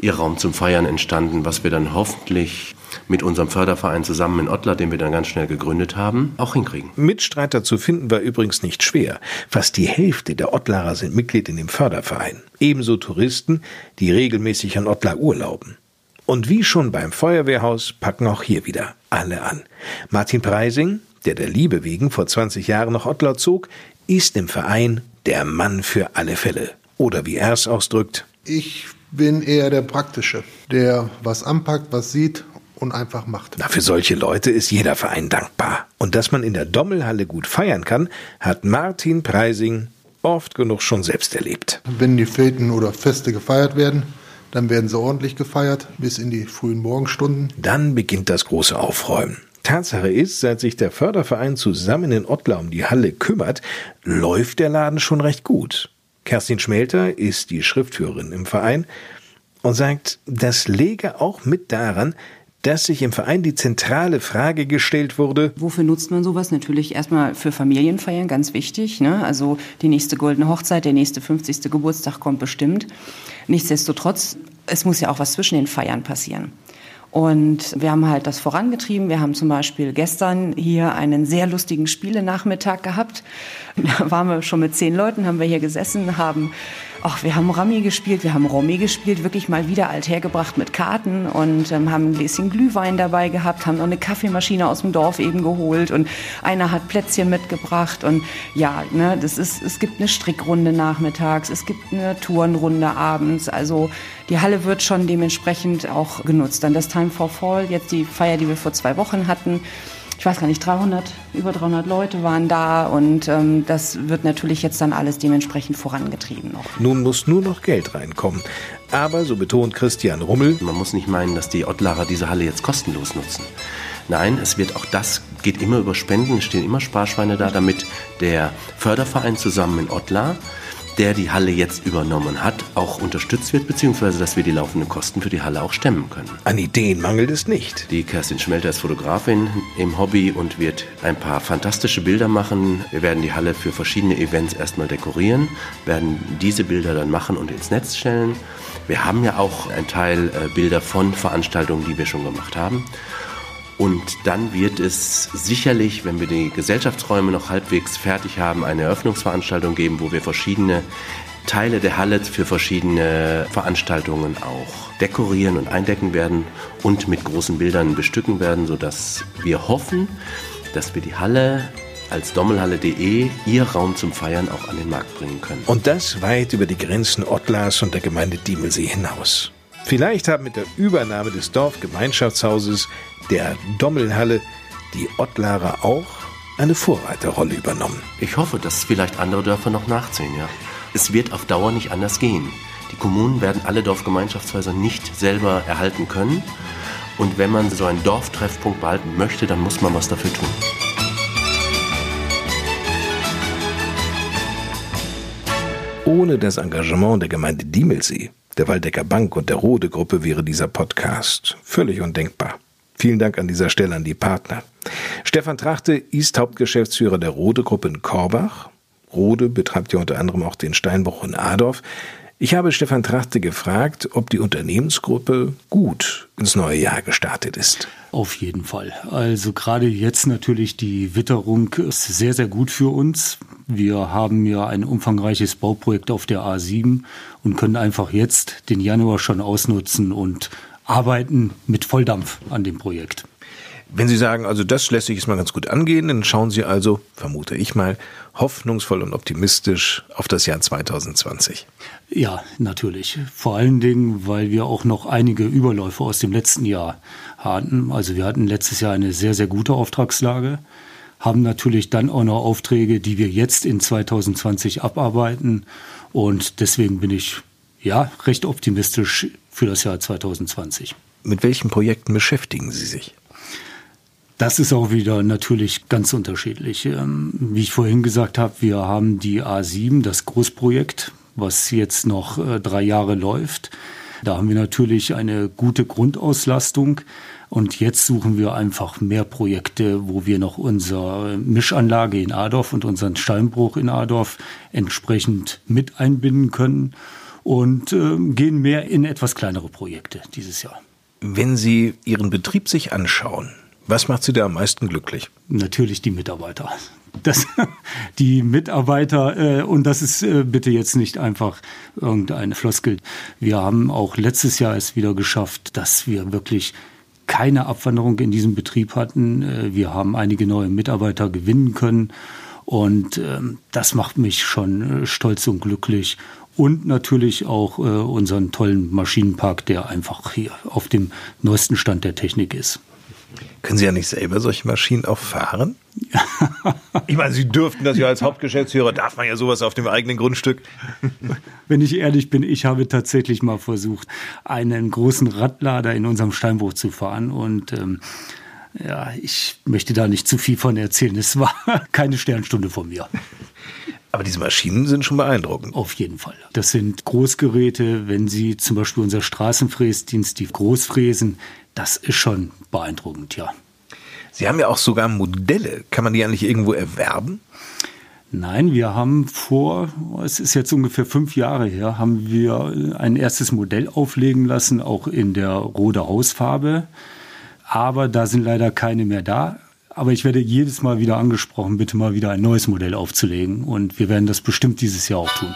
ihr Raum zum Feiern entstanden, was wir dann hoffentlich mit unserem Förderverein zusammen in Ottlar, den wir dann ganz schnell gegründet haben, auch hinkriegen. Mitstreiter zu finden war übrigens nicht schwer. Fast die Hälfte der Ottlarer sind Mitglied in dem Förderverein. Ebenso Touristen, die regelmäßig an Ottlar urlauben. Und wie schon beim Feuerwehrhaus packen auch hier wieder alle an. Martin Preising, der der Liebe wegen vor 20 Jahren nach Ottlar zog, ist im Verein der Mann für alle Fälle. Oder wie er es ausdrückt. Ich bin eher der Praktische, der was anpackt, was sieht und einfach macht. Na, für solche Leute ist jeder Verein dankbar. Und dass man in der Dommelhalle gut feiern kann, hat Martin Preising oft genug schon selbst erlebt. Wenn die Feten oder Feste gefeiert werden, dann werden sie ordentlich gefeiert bis in die frühen Morgenstunden. Dann beginnt das große Aufräumen. Tatsache ist, seit sich der Förderverein zusammen in Ottlar um die Halle kümmert, läuft der Laden schon recht gut. Kerstin Schmelter ist die Schriftführerin im Verein und sagt, das lege auch mit daran, dass sich im Verein die zentrale Frage gestellt wurde. Wofür nutzt man sowas? Natürlich erstmal für Familienfeiern, ganz wichtig. Ne? Also die nächste goldene Hochzeit, der nächste 50. Geburtstag kommt bestimmt. Nichtsdestotrotz, es muss ja auch was zwischen den Feiern passieren. Und wir haben halt das vorangetrieben. Wir haben zum Beispiel gestern hier einen sehr lustigen Spielenachmittag gehabt. <laughs> Da waren wir schon mit zehn Leuten, haben wir hier gesessen, haben Ach, wir haben Rami gespielt, wir haben Romy gespielt, wirklich mal wieder althergebracht mit Karten und ähm, haben ein Gläschen Glühwein dabei gehabt, haben noch eine Kaffeemaschine aus dem Dorf eben geholt und einer hat Plätzchen mitgebracht und ja, ne, das ist, es gibt eine Strickrunde nachmittags, es gibt eine Tourenrunde abends, also die Halle wird schon dementsprechend auch genutzt. Dann das Time for Fall, jetzt die Feier, die wir vor zwei Wochen hatten, ich weiß gar nicht, 300, über 300 Leute waren da und ähm, das wird natürlich jetzt dann alles dementsprechend vorangetrieben noch. Nun muss nur noch Geld reinkommen. Aber, so betont Christian Rummel, Man muss nicht meinen, dass die Ottlarer diese Halle jetzt kostenlos nutzen. Nein, es wird auch das, geht immer über Spenden, es stehen immer Sparschweine da, damit der Förderverein zusammen in Ottlar, der die Halle jetzt übernommen hat, auch unterstützt wird, beziehungsweise dass wir die laufenden Kosten für die Halle auch stemmen können. an Ideen mangelt es nicht. Die Kerstin Schmelter ist Fotografin im Hobby und wird ein paar fantastische Bilder machen. Wir werden die Halle für verschiedene Events erstmal dekorieren, werden diese Bilder dann machen und ins Netz stellen. Wir haben ja auch ein Teil äh, Bilder von Veranstaltungen, die wir schon gemacht haben. Und dann wird es sicherlich, wenn wir die Gesellschaftsräume noch halbwegs fertig haben, eine Eröffnungsveranstaltung geben, wo wir verschiedene Teile der Halle für verschiedene Veranstaltungen auch dekorieren und eindecken werden und mit großen Bildern bestücken werden, sodass wir hoffen, dass wir die Halle als dommelhalle.de ihr Raum zum Feiern auch an den Markt bringen können. Und das weit über die Grenzen Ottlars und der Gemeinde Diemelsee hinaus. Vielleicht haben mit der Übernahme des Dorfgemeinschaftshauses der Dommelhalle die Ottlarer auch eine Vorreiterrolle übernommen. Ich hoffe, dass vielleicht andere Dörfer noch nachziehen, ja. Es wird auf Dauer nicht anders gehen. Die Kommunen werden alle Dorfgemeinschaftshäuser nicht selber erhalten können. Und wenn man so einen Dorftreffpunkt behalten möchte, dann muss man was dafür tun. Ohne das Engagement der Gemeinde Diemelsee, der Waldecker Bank und der Rode Gruppe wäre dieser Podcast völlig undenkbar. Vielen Dank an dieser Stelle an die Partner. Stefan Trachte ist Hauptgeschäftsführer der Rode Gruppe in Korbach. Rode betreibt ja unter anderem auch den Steinbruch in Adorf. Ich habe Stefan Trachte gefragt, ob die Unternehmensgruppe gut ins neue Jahr gestartet ist. Auf jeden Fall. Also gerade jetzt natürlich die Witterung ist sehr, sehr gut für uns. Wir haben ja ein umfangreiches Bauprojekt auf der A7 und können einfach jetzt den Januar schon ausnutzen und arbeiten mit Volldampf an dem Projekt. Wenn Sie sagen, also das lässt sich jetzt mal ganz gut angehen, dann schauen Sie also, vermute ich mal, hoffnungsvoll und optimistisch auf das Jahr 2020. Ja, natürlich. Vor allen Dingen, weil wir auch noch einige Überläufe aus dem letzten Jahr hatten. Also wir hatten letztes Jahr eine sehr, sehr gute Auftragslage, haben natürlich dann auch noch Aufträge, die wir jetzt in 2020 abarbeiten. Und deswegen bin ich ja recht optimistisch für das Jahr 2020. Mit welchen Projekten beschäftigen Sie sich? Das ist auch wieder natürlich ganz unterschiedlich. Ähm, Wie ich vorhin gesagt habe, wir haben die A7, das Großprojekt, was jetzt noch äh, drei Jahre läuft. Da haben wir natürlich eine gute Grundauslastung. Und jetzt suchen wir einfach mehr Projekte, wo wir noch unsere Mischanlage in Adorf und unseren Steinbruch in Adorf entsprechend mit einbinden können und äh, gehen mehr in etwas kleinere Projekte dieses Jahr. Wenn Sie Ihren Betrieb sich anschauen, was macht Sie da am meisten glücklich? Natürlich die Mitarbeiter. Das, <laughs> die Mitarbeiter, äh, und das ist äh, bitte jetzt nicht einfach irgendeine Floskel. Wir haben auch letztes Jahr es wieder geschafft, dass wir wirklich keine Abwanderung in diesem Betrieb hatten. Äh, wir haben einige neue Mitarbeiter gewinnen können. Und ähm, das macht mich schon äh, stolz und glücklich. Und natürlich auch äh, unseren tollen Maschinenpark, der einfach hier auf dem neuesten Stand der Technik ist. Können Sie ja nicht selber solche Maschinen auch fahren? <laughs> ich meine, Sie dürften das ja als Hauptgeschäftsführer, darf man ja sowas auf dem eigenen Grundstück. <laughs> Wenn ich ehrlich bin, ich habe tatsächlich mal versucht, einen großen Radlader in unserem Steinbruch zu fahren und ähm, ja, ich möchte da nicht zu viel von erzählen. Es war <laughs> keine Sternstunde von mir. Aber diese Maschinen sind schon beeindruckend. Auf jeden Fall. Das sind Großgeräte. Wenn Sie zum Beispiel unser Straßenfräsdienst, die Großfräsen, das ist schon beeindruckend, ja. Sie haben ja auch sogar Modelle. Kann man die eigentlich irgendwo erwerben? Nein, wir haben vor, es ist jetzt ungefähr fünf Jahre her, haben wir ein erstes Modell auflegen lassen, auch in der rote Hausfarbe. Aber da sind leider keine mehr da. Aber ich werde jedes Mal wieder angesprochen, bitte mal wieder ein neues Modell aufzulegen. Und wir werden das bestimmt dieses Jahr auch tun.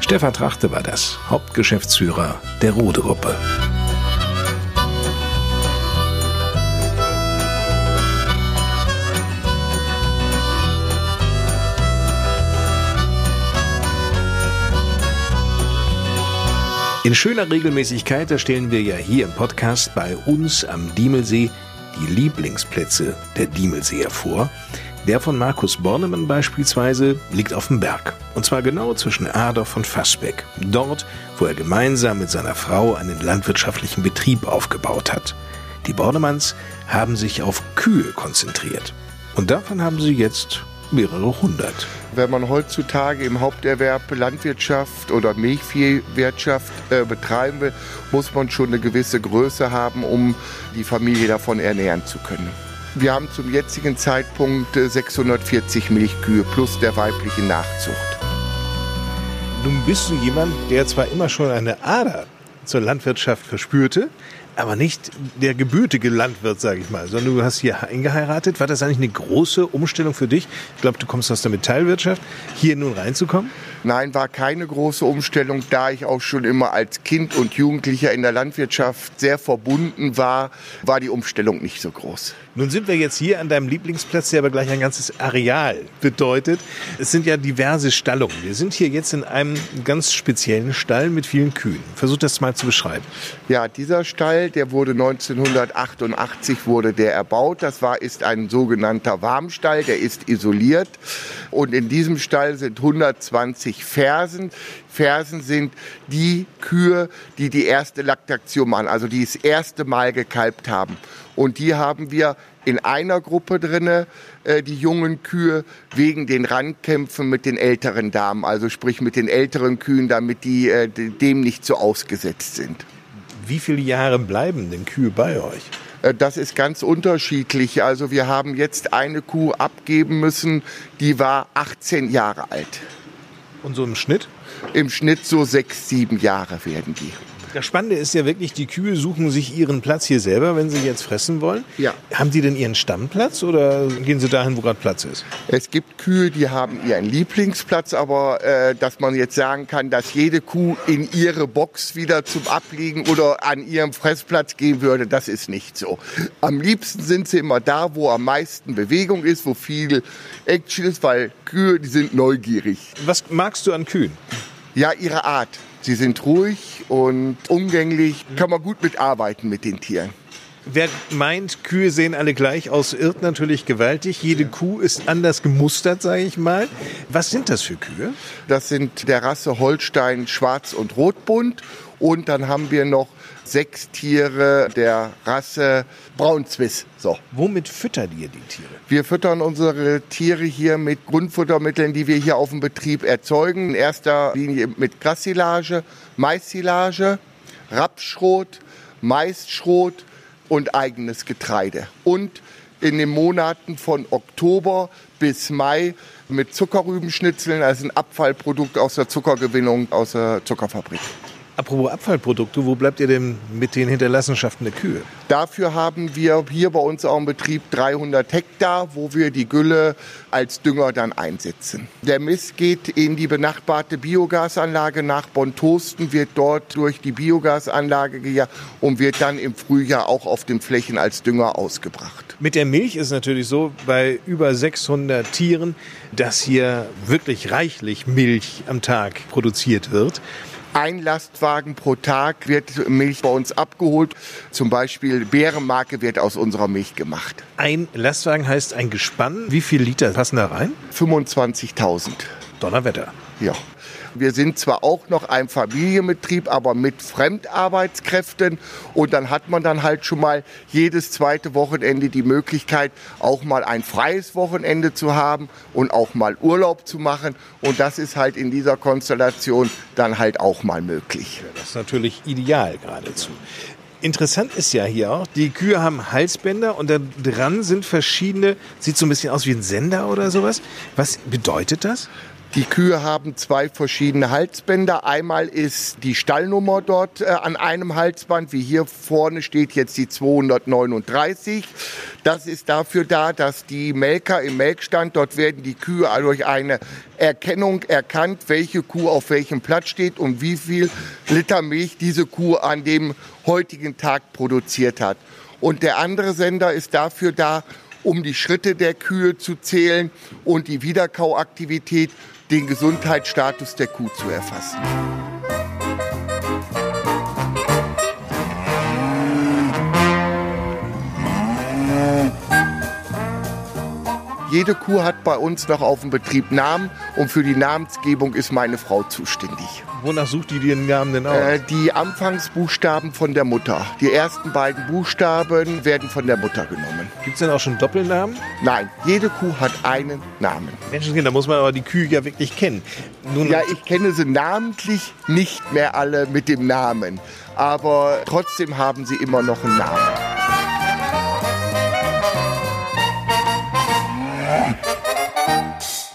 Stefan Trachte war das, Hauptgeschäftsführer der Rode-Gruppe. In schöner Regelmäßigkeit erstellen wir ja hier im Podcast bei uns am Diemelsee die Lieblingsplätze der Diemelseer vor. Der von Markus Bornemann beispielsweise liegt auf dem Berg. Und zwar genau zwischen Adorf und Fassbeck. Dort, wo er gemeinsam mit seiner Frau einen landwirtschaftlichen Betrieb aufgebaut hat. Die Bornemanns haben sich auf Kühe konzentriert. Und davon haben sie jetzt mehrere hundert. Wenn man heutzutage im Haupterwerb Landwirtschaft oder Milchviehwirtschaft äh, betreiben will, muss man schon eine gewisse Größe haben, um die Familie davon ernähren zu können. Wir haben zum jetzigen Zeitpunkt äh, 640 Milchkühe plus der weiblichen Nachzucht. Nun bist du jemand, der zwar immer schon eine Ader zur Landwirtschaft verspürte, aber nicht der gebürtige Landwirt, sage ich mal, sondern du hast hier eingeheiratet. War das eigentlich eine große Umstellung für dich? Ich glaube, du kommst aus der Metallwirtschaft, hier nun reinzukommen? Nein, war keine große Umstellung, da ich auch schon immer als Kind und Jugendlicher in der Landwirtschaft sehr verbunden war, war die Umstellung nicht so groß. Nun sind wir jetzt hier an deinem Lieblingsplatz, der aber gleich ein ganzes Areal bedeutet. Es sind ja diverse Stallungen. Wir sind hier jetzt in einem ganz speziellen Stall mit vielen Kühen. Versuch das mal zu beschreiben. Ja, dieser Stall, der wurde 1988 wurde der erbaut. Das war ist ein sogenannter Warmstall, der ist isoliert und in diesem Stall sind 120 Fersen. Fersen sind die Kühe, die die erste Laktation machen, also die das erste Mal gekalbt haben. Und die haben wir in einer Gruppe drinne, äh, die jungen Kühe, wegen den Randkämpfen mit den älteren Damen, also sprich mit den älteren Kühen, damit die äh, dem nicht so ausgesetzt sind. Wie viele Jahre bleiben denn Kühe bei euch? Äh, Das ist ganz unterschiedlich. Also wir haben jetzt eine Kuh abgeben müssen, die war 18 Jahre alt. Und so im Schnitt? Im Schnitt so sechs, sieben Jahre werden die. Das Spannende ist ja wirklich, die Kühe suchen sich ihren Platz hier selber, wenn sie jetzt fressen wollen. Ja. Haben die denn ihren Stammplatz oder gehen sie dahin, wo gerade Platz ist? Es gibt Kühe, die haben ihren Lieblingsplatz, aber äh, dass man jetzt sagen kann, dass jede Kuh in ihre Box wieder zum Abliegen oder an ihrem Fressplatz gehen würde, das ist nicht so. Am liebsten sind sie immer da, wo am meisten Bewegung ist, wo viel Action ist, weil Kühe, die sind neugierig. Was magst du an Kühen? Ja, ihre Art. Sie sind ruhig und umgänglich, kann man gut mitarbeiten mit den Tieren. Wer meint, Kühe sehen alle gleich aus, irrt natürlich gewaltig. Jede Kuh ist anders gemustert, sage ich mal. Was sind das für Kühe? Das sind der Rasse Holstein Schwarz und Rotbunt. Und dann haben wir noch sechs Tiere der Rasse Braunzwiss. So. Womit füttert ihr die Tiere? Wir füttern unsere Tiere hier mit Grundfuttermitteln, die wir hier auf dem Betrieb erzeugen. In erster Linie mit Grassilage, Maissilage, Rapsschrot, Maisschrot und eigenes Getreide. Und in den Monaten von Oktober bis Mai mit Zuckerrübenschnitzeln, also ein Abfallprodukt aus der Zuckergewinnung aus der Zuckerfabrik. Apropos Abfallprodukte, wo bleibt ihr denn mit den Hinterlassenschaften der Kühe? Dafür haben wir hier bei uns auch im Betrieb 300 Hektar, wo wir die Gülle als Dünger dann einsetzen. Der Mist geht in die benachbarte Biogasanlage nach Bontosten, wird dort durch die Biogasanlage gejagt und wird dann im Frühjahr auch auf den Flächen als Dünger ausgebracht. Mit der Milch ist es natürlich so, bei über 600 Tieren, dass hier wirklich reichlich Milch am Tag produziert wird. Ein Lastwagen pro Tag wird Milch bei uns abgeholt. Zum Beispiel Bärenmarke wird aus unserer Milch gemacht. Ein Lastwagen heißt ein Gespann. Wie viel Liter passen da rein? 25.000. Donnerwetter. Ja. Wir sind zwar auch noch ein Familienbetrieb, aber mit Fremdarbeitskräften. Und dann hat man dann halt schon mal jedes zweite Wochenende die Möglichkeit, auch mal ein freies Wochenende zu haben und auch mal Urlaub zu machen. Und das ist halt in dieser Konstellation dann halt auch mal möglich. Das ist natürlich ideal geradezu. Interessant ist ja hier auch, die Kühe haben Halsbänder und da dran sind verschiedene, sieht so ein bisschen aus wie ein Sender oder sowas. Was bedeutet das? Die Kühe haben zwei verschiedene Halsbänder. Einmal ist die Stallnummer dort äh, an einem Halsband, wie hier vorne steht jetzt die 239. Das ist dafür da, dass die Melker im Melkstand, dort werden die Kühe durch eine Erkennung erkannt, welche Kuh auf welchem Platz steht und wie viel Liter Milch diese Kuh an dem heutigen Tag produziert hat. Und der andere Sender ist dafür da, um die Schritte der Kühe zu zählen und die Wiederkauaktivität, den Gesundheitsstatus der Kuh zu erfassen. Jede Kuh hat bei uns noch auf dem Betrieb Namen und für die Namensgebung ist meine Frau zuständig. Wonach sucht die den Namen denn aus? Äh, die Anfangsbuchstaben von der Mutter. Die ersten beiden Buchstaben werden von der Mutter genommen. Gibt es denn auch schon Doppelnamen? Nein, jede Kuh hat einen Namen. Menschenskind, da muss man aber die Kühe ja wirklich kennen. Nun, Ja, ich kenne sie namentlich nicht mehr alle mit dem Namen, aber trotzdem haben sie immer noch einen Namen.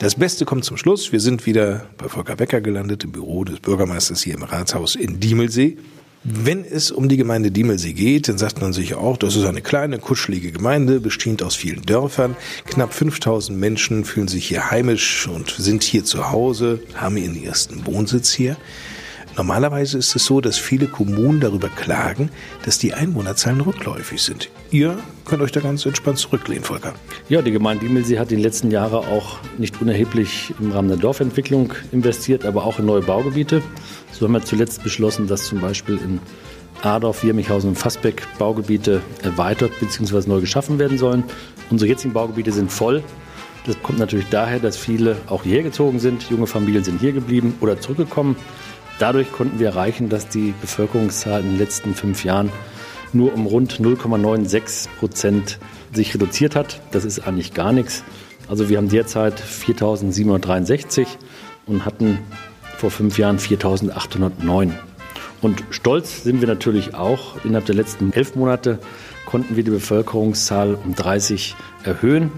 Das Beste kommt zum Schluss. Wir sind wieder bei Volker Becker gelandet, im Büro des Bürgermeisters hier im Ratshaus in Diemelsee. Wenn es um die Gemeinde Diemelsee geht, dann sagt man sich auch, das ist eine kleine, kuschelige Gemeinde, bestehend aus vielen Dörfern. Knapp 5000 Menschen fühlen sich hier heimisch und sind hier zu Hause, haben ihren ersten Wohnsitz hier. Normalerweise ist es so, dass viele Kommunen darüber klagen, dass die Einwohnerzahlen rückläufig sind. Ihr könnt euch da ganz entspannt zurücklehnen, Volker. Ja, die Gemeinde Diemelsee hat in den letzten Jahren auch nicht unerheblich im Rahmen der Dorfentwicklung investiert, aber auch in neue Baugebiete. So haben wir zuletzt beschlossen, dass zum Beispiel in Adorf, Wirmichhausen und Fassbeck Baugebiete erweitert bzw. neu geschaffen werden sollen. Unsere jetzigen Baugebiete sind voll. Das kommt natürlich daher, dass viele auch hierher gezogen sind. Junge Familien sind hier geblieben oder zurückgekommen. Dadurch konnten wir erreichen, dass die Bevölkerungszahl in den letzten fünf Jahren nur um rund 0,96 Prozent sich reduziert hat. Das ist eigentlich gar nichts. Also wir haben derzeit 4.763 und hatten vor fünf Jahren 4.809. Und stolz sind wir natürlich auch. Innerhalb der letzten elf Monate konnten wir die Bevölkerungszahl um 30 erhöhen.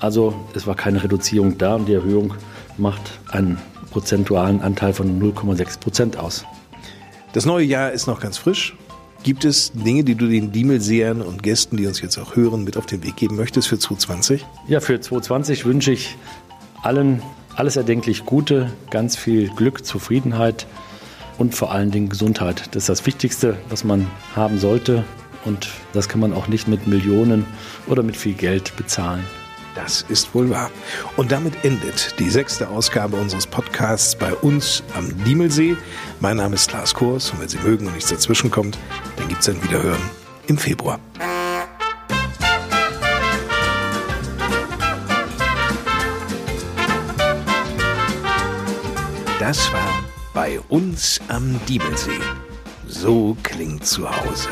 Also es war keine Reduzierung da und die Erhöhung macht einen prozentualen Anteil von 0,6 Prozent aus. Das neue Jahr ist noch ganz frisch. Gibt es Dinge, die du den Diemelsehern und Gästen, die uns jetzt auch hören, mit auf den Weg geben möchtest für 2020? Ja, für 2020 wünsche ich allen alles erdenklich Gute, ganz viel Glück, Zufriedenheit und vor allen Dingen Gesundheit. Das ist das Wichtigste, was man haben sollte. Und das kann man auch nicht mit Millionen oder mit viel Geld bezahlen. Das ist wohl wahr. Und damit endet die sechste Ausgabe unseres Podcasts bei uns am Diemelsee. Mein Name ist Lars Kurs und wenn Sie mögen und nichts dazwischen kommt, dann gibt es ein Wiederhören im Februar. Das war bei uns am Diemelsee. So klingt zu Hause.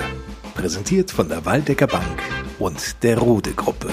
Präsentiert von der Waldecker Bank und der Rode Gruppe.